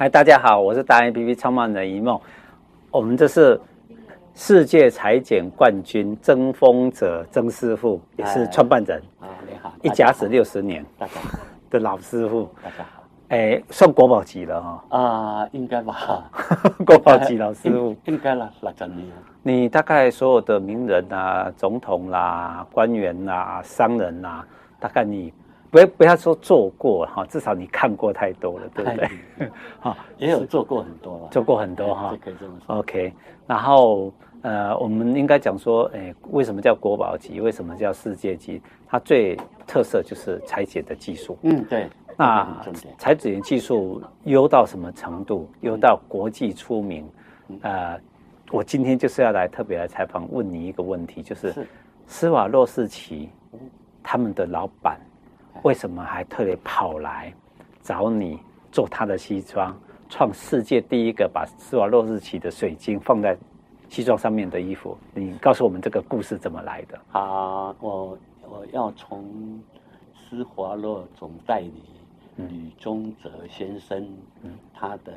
嗨，大家好，我是达人 APP 创办人一梦。我们这是世界裁剪冠军曾丰哲曾师傅，也是创办人啊。你好，一甲子六十年大家好的老师傅。大家好，哎，算国宝级了哈。啊，应该吧。国宝级老师傅，应该了，那真的。你大概所有的名人啊、总统啦、官员啦、商人啦，大概你。不要不要说做过哈，至少你看过太多了，对不对？哈，也有做过很多了，做过很多哈，可以这么说。OK，然后呃，我们应该讲说，哎，为什么叫国宝级？为什么叫世界级？它最特色就是裁剪的技术。嗯，对。那裁剪技术优到什么程度？优到国际出名。呃，我今天就是要来特别来采访，问你一个问题，就是施瓦洛世奇他们的老板。为什么还特别跑来找你做他的西装，创世界第一个把施华洛世奇的水晶放在西装上面的衣服？你告诉我们这个故事怎么来的？啊，我我要从施华洛总代理吕宗泽先生他的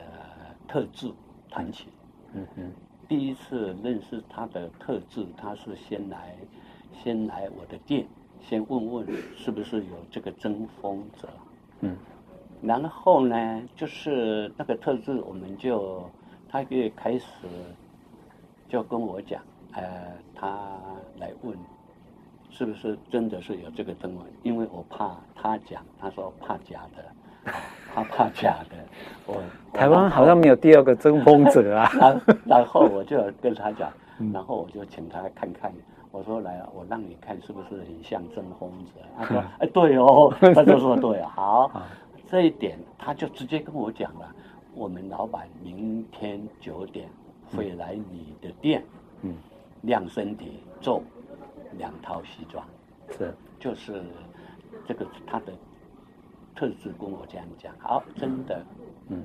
特质谈起。嗯哼，第一次认识他的特质，他是先来先来我的店。先问问是不是有这个争风者，嗯，然后呢，就是那个特质，我们就他就开始就跟我讲，呃，他来问是不是真的是有这个曾丰，因为我怕他讲，他说怕假的，他怕假的，我台湾好像没有第二个曾丰哲啊，然然后我就跟他讲，然后我就请他看看。我说来啊，我让你看是不是很像曾丰哲？他说：“哎，对哦。”他就说：“对啊，好，这一点他就直接跟我讲了。我们老板明天九点会来你的店，嗯，量身体做两套西装，是，就是这个他的特质跟我这样讲。好，真的，嗯，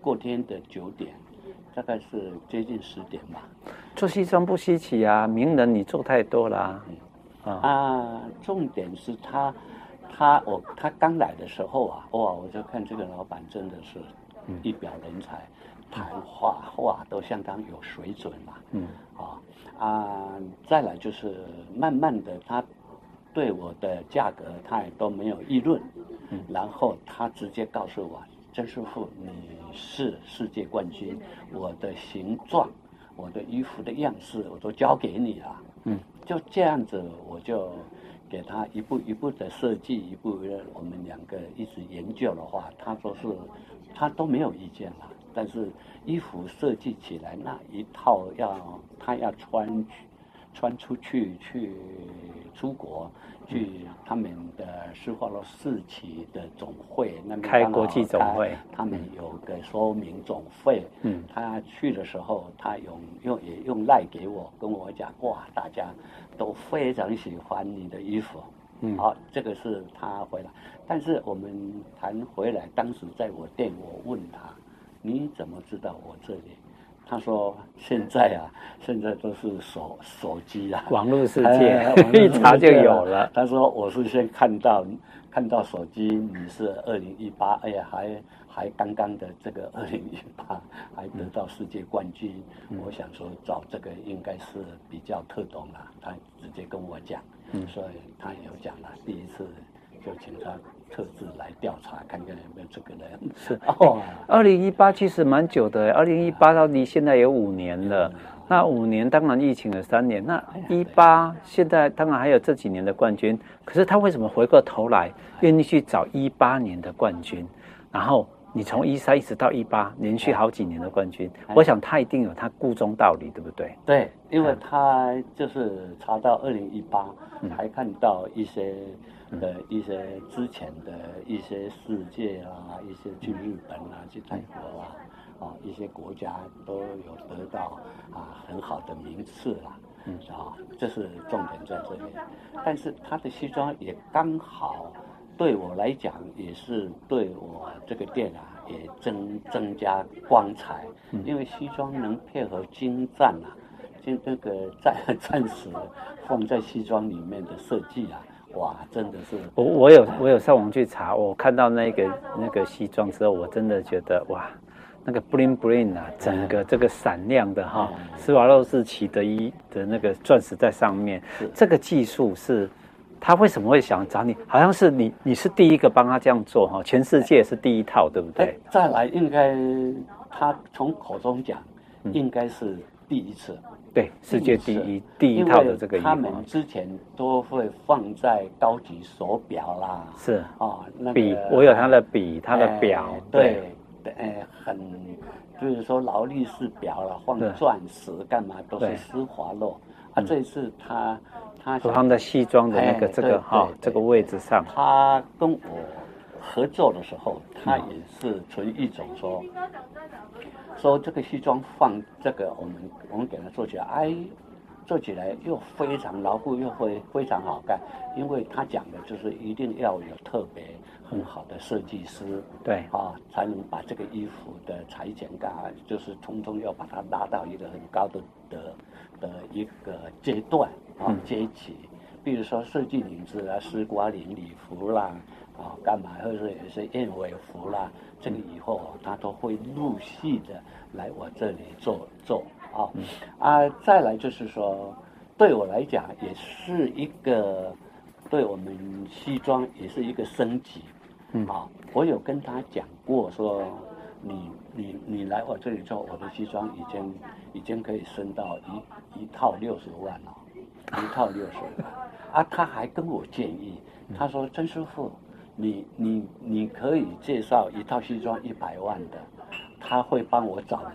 过天的九点。”大概是接近十点吧。做西装不稀奇啊，名人你做太多了啊。嗯、啊，重点是他，他我他刚来的时候啊，哇，我就看这个老板真的是一表人才，谈话话都相当有水准嘛。嗯。啊啊，再来就是慢慢的，他对我的价格他也都没有议论，嗯，然后他直接告诉我。曾师傅，你是世界冠军，我的形状，我的衣服的样式，我都交给你了。嗯，就这样子，我就给他一步一步的设计，一步的我们两个一直研究的话，他说是，他都没有意见了。但是衣服设计起来那一套要他要穿，穿出去去出国。去他们的施华洛世奇的总会那边开国际总会，他们有个说明总会。嗯，他去的时候，他用用也用赖给我，跟我讲，哇，大家都非常喜欢你的衣服。嗯，好，这个是他回来，但是我们谈回来，当时在我店，我问他，你怎么知道我这里？他说：“现在啊，现在都是手手机啊，网络世界，一查就有了。”他说：“我是先看到看到手机，你是二零一八，哎呀，还还刚刚的这个二零一八还得到世界冠军，嗯、我想说找这个应该是比较特懂了。”他直接跟我讲，嗯、所以他有讲了，第一次就请他。特质来调查，看看有没有这个人。是 哦，二零一八其实蛮久的，二零一八到离现在有五年了。嗯、那五年当然疫情了三年，那一八现在当然还有这几年的冠军。可是他为什么回过头来愿意去找一八年的冠军？然后你从一三一直到一八，连续好几年的冠军，我想他一定有他故中道理，对不对？对，因为他就是查到二零一八，还看到一些。的一些之前的一些世界啊，一些去日本啊，去泰国啊，啊，一些国家都有得到啊很好的名次啦，嗯啊，这是重点在这里。但是他的西装也刚好对我来讲，也是对我这个店啊，也增增加光彩，因为西装能配合精湛啊，就那个战战士放在西装里面的设计啊。哇，真的是我我有我有上网去查，我看到那个那个西装之后，我真的觉得哇，那个 bling bling 啊，整个这个闪亮的哈，施华洛世奇的一的那个钻石在上面，这个技术是，他为什么会想找你？好像是你你是第一个帮他这样做哈，全世界是第一套，对不对？再来应该他从口中讲，应该是第一次。对，世界第一第一套的这个，他们之前都会放在高级手表啦，是。哦，那个笔我有他的笔，他的表，对。对，哎，很就是说劳力士表了，放钻石干嘛都是施华洛啊。这次他他他们的西装的那个这个哈这个位置上，他跟我合作的时候，他也是存一种说。说这个西装放这个，我们我们给他做起来，哎，做起来又非常牢固，又会非常好看。因为他讲的就是一定要有特别很好的设计师，对啊，才能把这个衣服的裁剪感，就是从中要把它拉到一个很高的的的一个阶段啊阶级。比如说设计领子啊，丝瓜领礼服啦，啊，干嘛或者也是燕尾服啦。这个以后他都会陆续的来我这里做做啊，啊，再来就是说，对我来讲也是一个，对我们西装也是一个升级，嗯啊，我有跟他讲过说，你你你来我这里做，我的西装已经已经可以升到一一套六十万了，一套六十万，啊，他还跟我建议，他说曾师傅。你你你可以介绍一套西装一百万的，他会帮我找人。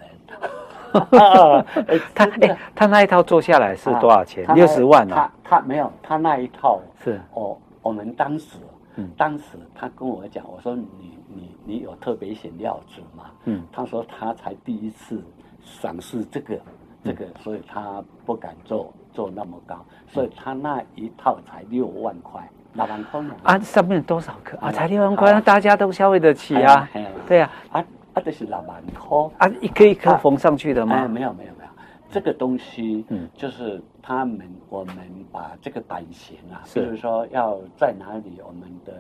他哎，他那一套做下来是多少钱？六十万啊？他他没有，他那一套是哦。我们当时，嗯，当时他跟我讲，我说你你你有特别选料子吗？嗯，他说他才第一次赏识这个这个，所以他不敢做做那么高，所以他那一套才六万块。六万块啊！上面多少克啊？才六万块，那大家都消费得起啊？对啊，啊啊，这是六万块啊，一颗一颗缝上去的吗？没有没有没有，这个东西，嗯，就是他们我们把这个版型啊，比如说要在哪里，我们的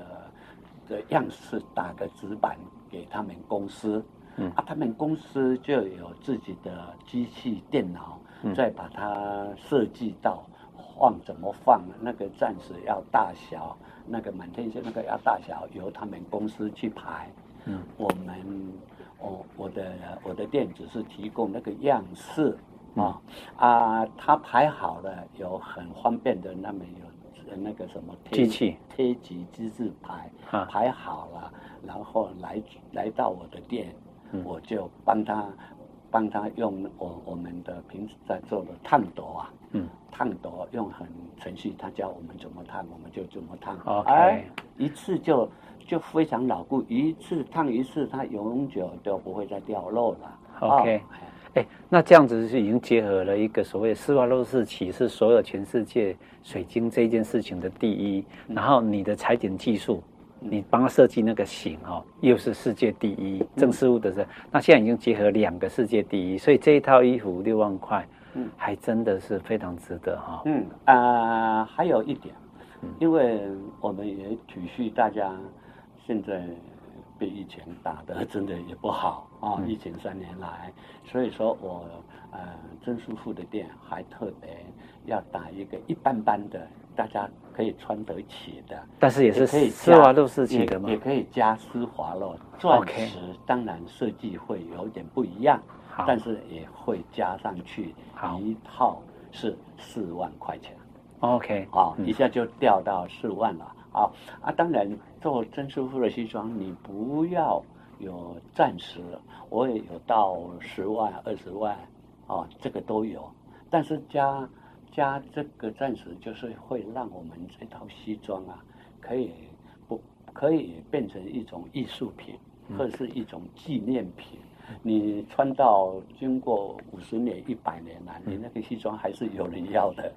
的样式打个纸板给他们公司，嗯啊，他们公司就有自己的机器电脑，再把它设计到。放怎么放？那个暂时要大小，那个满天星那个要大小，由他们公司去排。嗯，我们，我我的我的店只是提供那个样式，嗯、啊啊，他排好了，有很方便的，那么有那个什么机器机制排，啊、排好了，然后来来到我的店，嗯、我就帮他。帮他用我我们的平时在做的烫斗啊，嗯，烫斗用很程序，他教我们怎么烫，我们就怎么烫。OK，哎，一次就就非常牢固，一次烫一次，它永久都不会再掉落了。OK，哎，那这样子是已经结合了一个所谓斯瓦洛世奇是所有全世界水晶这件事情的第一，然后你的裁剪技术。你帮他设计那个型哦，又是世界第一，郑师傅的是，那现在已经结合两个世界第一，所以这一套衣服六万块，嗯，还真的是非常值得哈。嗯啊、呃，还有一点，因为我们也体恤大家现在被疫情打得真的也不好啊，疫情三年来，所以说我呃曾师傅的店还特别要打一个一般般的。大家可以穿得起的，但是也是可以施华洛世奇的嘛？也可以加施华洛钻石，当然设计会有点不一样，但是也会加上去，一套是四万块钱。OK，啊，一下就掉到四万了。啊啊，当然做真师傅的西装，你不要有钻石，我也有到十万、二十万，哦，这个都有，但是加。加这个暂时，就是会让我们这套西装啊，可以不可以变成一种艺术品，或者是一种纪念品。你穿到经过五十年、一百年了，你那个西装还是有人要的，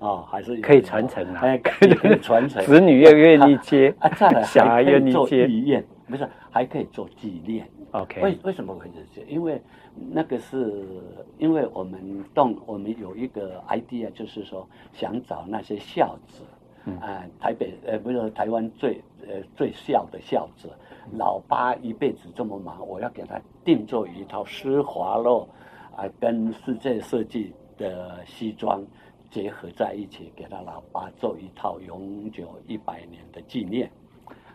啊，还是可以传承啊，哎，可以传承，子女又愿意接，啊，再来还可以做纪念，不是还可以做纪念。OK，为为什么会这样？因为那个是，因为我们动，我们有一个 idea，就是说想找那些孝子，啊、呃，台北呃不是台湾最呃最孝的孝子，老八一辈子这么忙，我要给他定做一套施华洛啊、呃、跟世界设计的西装结合在一起，给他老八做一套永久一百年的纪念。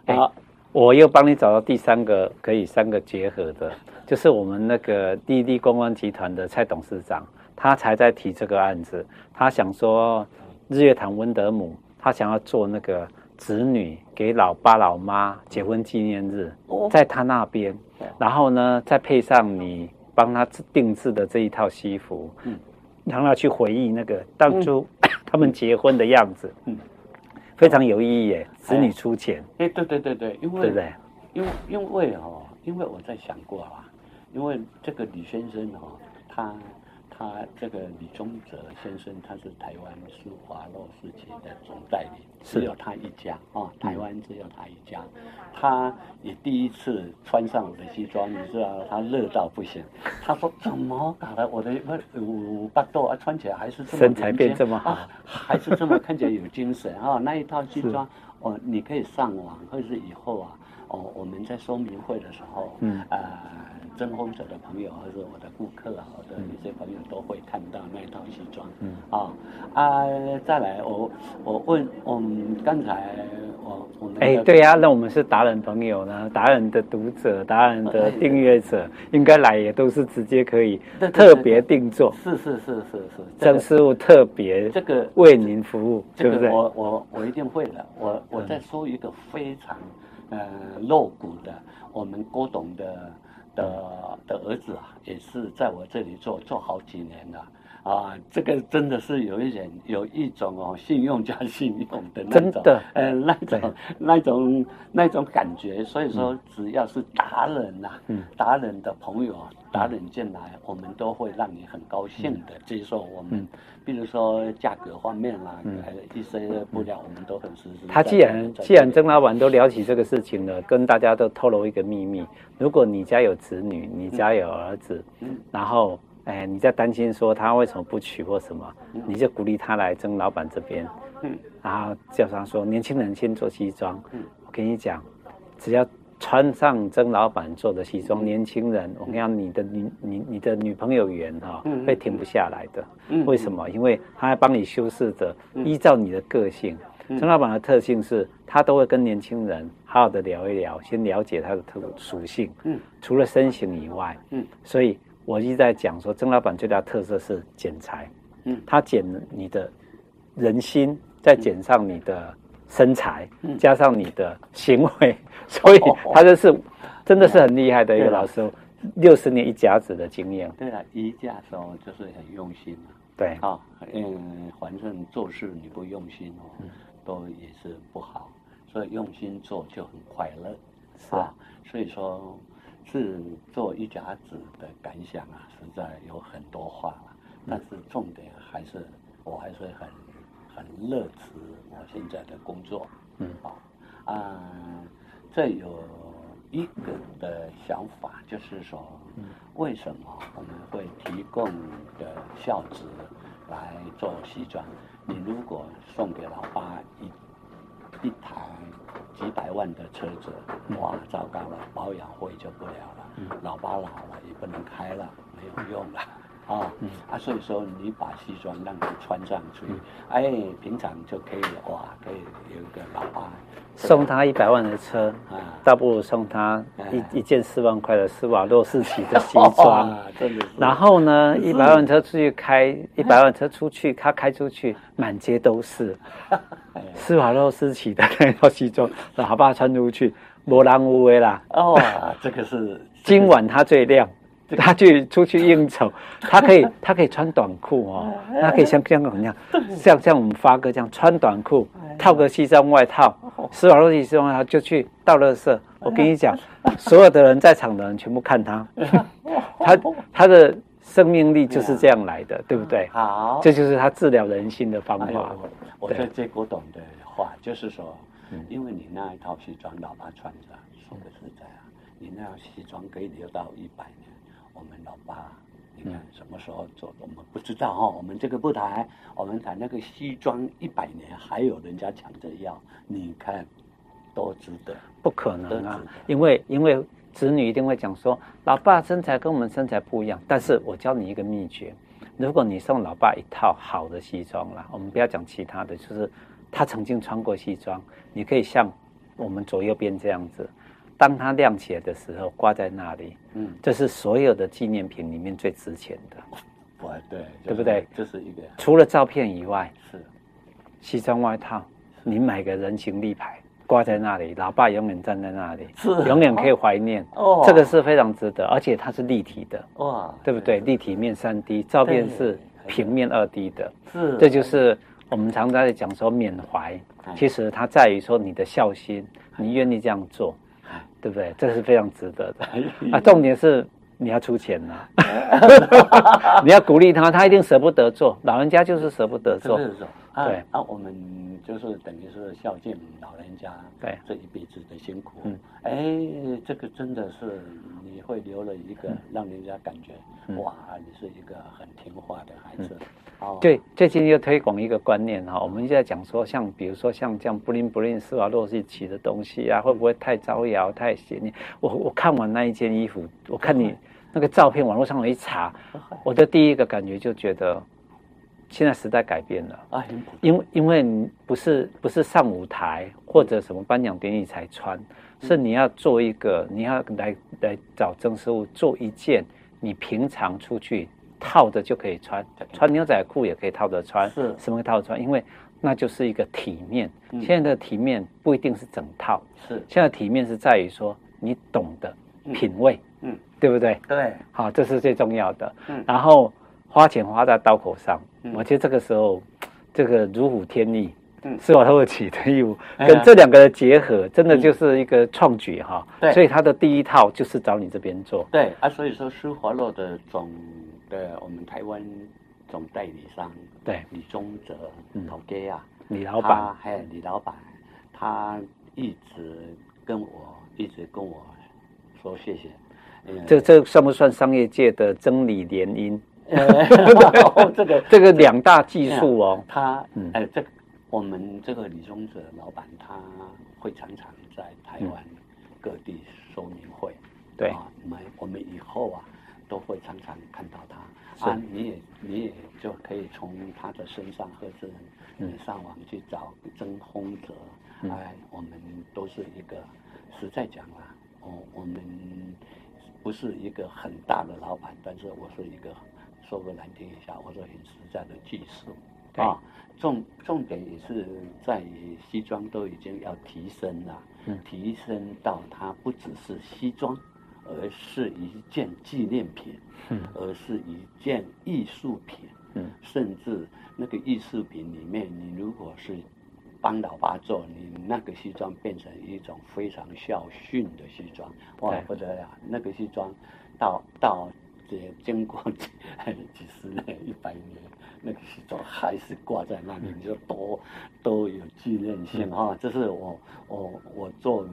好、欸，我又帮你找到第三个可以三个结合的，就是我们那个滴滴公关集团的蔡董事长。他才在提这个案子，他想说日月潭温德姆，他想要做那个子女给老爸老妈结婚纪念日，在他那边，然后呢，再配上你帮他定制的这一套西服，嗯，让他去回忆那个当初 他们结婚的样子，嗯，非常有意义耶，子女出钱，哎，对对对对，因为对不对？因为因为哦，因为我在想过啊，因为这个李先生哦，他。他这个李宗泽先生，他是台湾施华洛世奇的总代理，只有他一家啊，台湾只有他一家。他也第一次穿上我的西装，你知道，他热到不行。他说：“怎么搞的？我的五八度啊，穿起来还是这么身材变这么好，啊、还是这么看起来有精神啊？那一套西装，哦，你可以上网，或者是以后啊，哦，我们在说明会的时候，嗯啊。呃”征婚者的朋友，或者我的顾客啊，我的一些朋友都会看到那一套西装。嗯啊啊，再来，我我问，我们刚才我我们哎，对呀、啊，那我们是达人朋友呢，达人的读者，达人的订阅者，应该来也都是直接可以特别定做。是是是是是，曾师傅特别这个为您服务，对不对？我我我一定会的。我我再说一个非常呃露骨的，我们郭董的。的的儿子啊，也是在我这里做做好几年了啊，这个真的是有一点有一种哦，信用加信用的那种，真的，呃，那种那种那种感觉。所以说，只要是达人呐、啊，嗯，达人的朋友，达人进来，我们都会让你很高兴的接受我们。嗯。比如说价格方面啦，嗯，一些布料我们都很实施。他既然既然曾老板都聊起这个事情了，跟大家都透露一个秘密：如果你家有子女，你家有儿子，嗯，然后哎你在担心说他为什么不娶或什么，嗯，你就鼓励他来曾老板这边，嗯，然后叫他说年轻人先做西装，嗯，我跟你讲，只要。穿上曾老板做的西装，年轻人，我跟你讲，你的你你你的女朋友缘哈，会停不下来的。为什么？因为他还帮你修饰着，依照你的个性。曾老板的特性是，他都会跟年轻人好好的聊一聊，先了解他的特属性。嗯，除了身形以外，嗯，所以我一直在讲说，曾老板最大特色是剪裁。嗯，他剪你的人心，再剪上你的。身材加上你的行为，所以他这是真的是很厉害的一个老师，六十年一甲子的经验。对了，一甲时候就是很用心嘛。对，啊，嗯，反正做事你不用心哦，都也是不好，所以用心做就很快乐，是啊？所以说，是做一甲子的感想啊，实在有很多话了，但是重点还是我还是很。很乐此我现在的工作，嗯，好，啊，这有一个的想法，就是说，为什么我们会提供的孝子来做西装？你如果送给老爸一一台几百万的车子，哇，糟糕了，保养费就不了了，老爸老了也不能开了，没有用了。啊，嗯。啊，所以说你把西装让他穿上去，哎，平常就可以哇，可以有一个老爸送他一百万的车啊，倒不如送他一一件四万块的施瓦洛世奇的西装。然后呢，一百万车出去开，一百万车出去，他开出去满街都是施瓦洛世奇的那套西装，老爸穿出去，无人无为啦。哦，这个是。今晚他最亮。他去出去应酬，他可以他可以穿短裤哦，他可以像香港一样，像像我们发哥这样穿短裤，套个西装外套，施瓦洛西装外套就去倒垃圾。我跟你讲，所有的人在场的人全部看他，他他的生命力就是这样来的，对不对？好，这就是他治疗人心的方法。我在接古董的话，就是说，因为你那一套西装老爸穿着，说的实在啊，你那套西装可以留到一百年。我们老爸你看什么时候做的，我们不知道哈。我们这个不谈，我们谈那个西装一百年还有人家抢着要，你看多值得？不可能啊，因为因为子女一定会讲说，老爸身材跟我们身材不一样。但是我教你一个秘诀，如果你送老爸一套好的西装啦，我们不要讲其他的，就是他曾经穿过西装，你可以像我们左右边这样子。当它亮起来的时候，挂在那里，嗯，这是所有的纪念品里面最值钱的，哇，对，对不对？这是一个除了照片以外，是。西装外套，你买个人形立牌挂在那里，老爸永远站在那里，是。永远可以怀念。哦，这个是非常值得，而且它是立体的，哇，对不对？立体面三 D，照片是平面二 D 的，是，这就是我们常在讲说缅怀，其实它在于说你的孝心，你愿意这样做。对不对？这是非常值得的啊！重点是你要出钱呐、啊，你要鼓励他，他一定舍不得做。老人家就是舍不得做。对。啊，我们就是等于是孝敬老人家，对。这一辈子的辛苦。嗯，哎，这个真的是你会留了一个让人家感觉，嗯、哇，你是一个很听话的孩子。嗯。对，最近又推广一个观念哈，我们就在讲说，像比如说像这样布灵布灵施华洛世奇的东西啊，会不会太招摇、太显？眼？我我看完那一件衣服，我看你那个照片，网络上我一查，我的第一个感觉就觉得，现在时代改变了啊，因为因为不是不是上舞台或者什么颁奖典礼才穿，是你要做一个，你要来来找郑师傅做一件，你平常出去。套着就可以穿，穿牛仔裤也可以套着穿，是什么套着穿？因为那就是一个体面。现在的体面不一定是整套，是现在体面是在于说你懂得品味，嗯，对不对？对，好，这是最重要的。嗯，然后花钱花在刀口上，我觉得这个时候 这个如虎添翼，嗯，施华洛世奇的义务跟这两个的结合，真的就是一个创举哈。对，所以他的第一套就是找你这边做。对啊，所以说施华洛的总。的，我们台湾总代理商对李宗泽老爹啊，李老板还有李老板，他一直跟我一直跟我说谢谢。这这算不算商业界的真理联姻？这个 这个两大技术哦。他哎，这个我们这个李宗哲老板他会常常在台湾各地说明会。对，我们我们以后啊。都会常常看到他啊，你也你也就可以从他的身上，或者你上网去找曾洪泽，哎，我们都是一个实在讲啦，哦我们不是一个很大的老板，但是我是一个说个难听一下，我说很实在的技术。啊，重重点也是在于西装都已经要提升了，提升到它不只是西装。而是一件纪念品，嗯，而是一件艺术品，嗯，甚至那个艺术品里面，你如果是帮老爸做，你那个西装变成一种非常孝训的西装，哇，不得了！那个西装到到这经过几几十年、一百年，那个西装还是挂在那里，你就多都有纪念性哈。这是我我我作为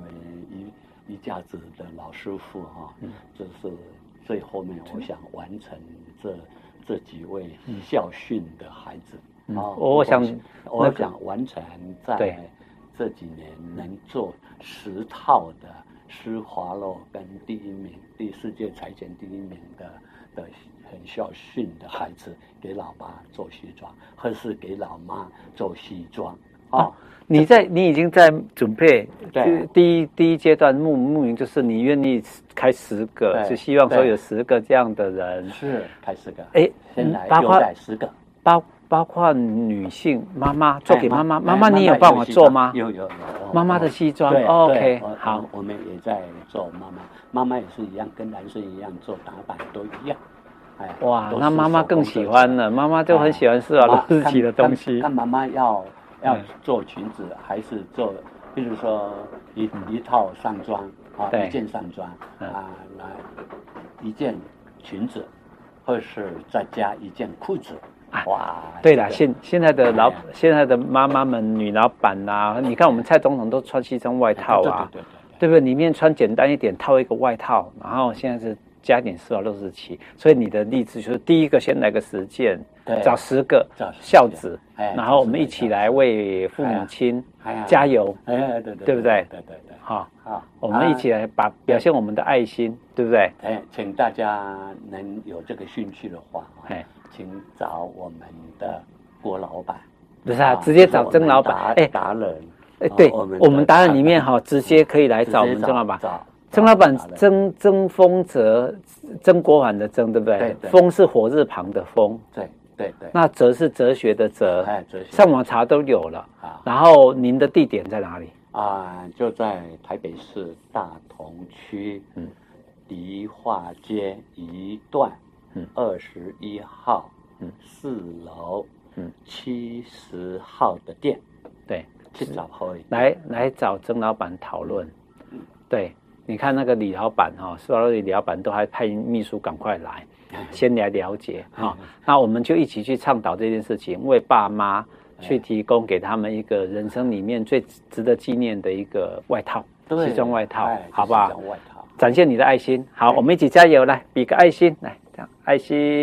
一。一家子的老师傅哈，这是最后面我想完成这这几位校训的孩子啊。我想我想完成在这几年能做十套的施华洛跟第一名，第世界裁剪第一名的的很孝顺的孩子，给老爸做西装，或是给老妈做西装啊。你在，你已经在准备，对，第一第一阶段目目标就是你愿意开十个，就希望说有十个这样的人，是开十个，哎，先来包括十个，包包括女性妈妈做给妈妈，妈妈你有帮我做吗？有有有，妈妈的西装，OK，好，我们也在做妈妈，妈妈也是一样，跟男生一样做打扮都一样，哎，哇，那妈妈更喜欢了，妈妈就很喜欢施华洛世奇的东西，那妈妈要。要做裙子还是做，比如说一一套上装啊，一件上装啊，来一件裙子，或是再加一件裤子。哇，对了，现现在的老现在的妈妈们、女老板呐，你看我们蔡总统都穿西装外套啊，对不对？里面穿简单一点，套一个外套，然后现在是加点施华洛世奇。所以你的例子就是第一个先来个实践，找十个孝子，然后我们一起来为父母亲加油，哎，对对，对不对？对对对，好，好，我们一起来把表现我们的爱心，对不对？哎，请大家能有这个兴趣的话，哎，请找我们的郭老板，不是啊，直接找曾老板，哎，达人。哎，对，我们达人里面哈，直接可以来找我们曾老板。曾老板，曾曾丰泽，曾国藩的曾，对不对？丰是火字旁的丰。对对对。那哲是哲学的哲。哎，哲学。上网查都有了。啊。然后您的地点在哪里？啊，就在台北市大同区，嗯，梨化街一段，嗯，二十一号，嗯，四楼，嗯，七十号的店。对。去找可以，来来找曾老板讨论。对，你看那个李老板哈，施华洛李老板都还派秘书赶快来，先来了解哈。那我们就一起去倡导这件事情，为爸妈去提供给他们一个人生里面最值得纪念的一个外套，西装外套，好不好？展现你的爱心。好，我们一起加油，来比个爱心，来爱心。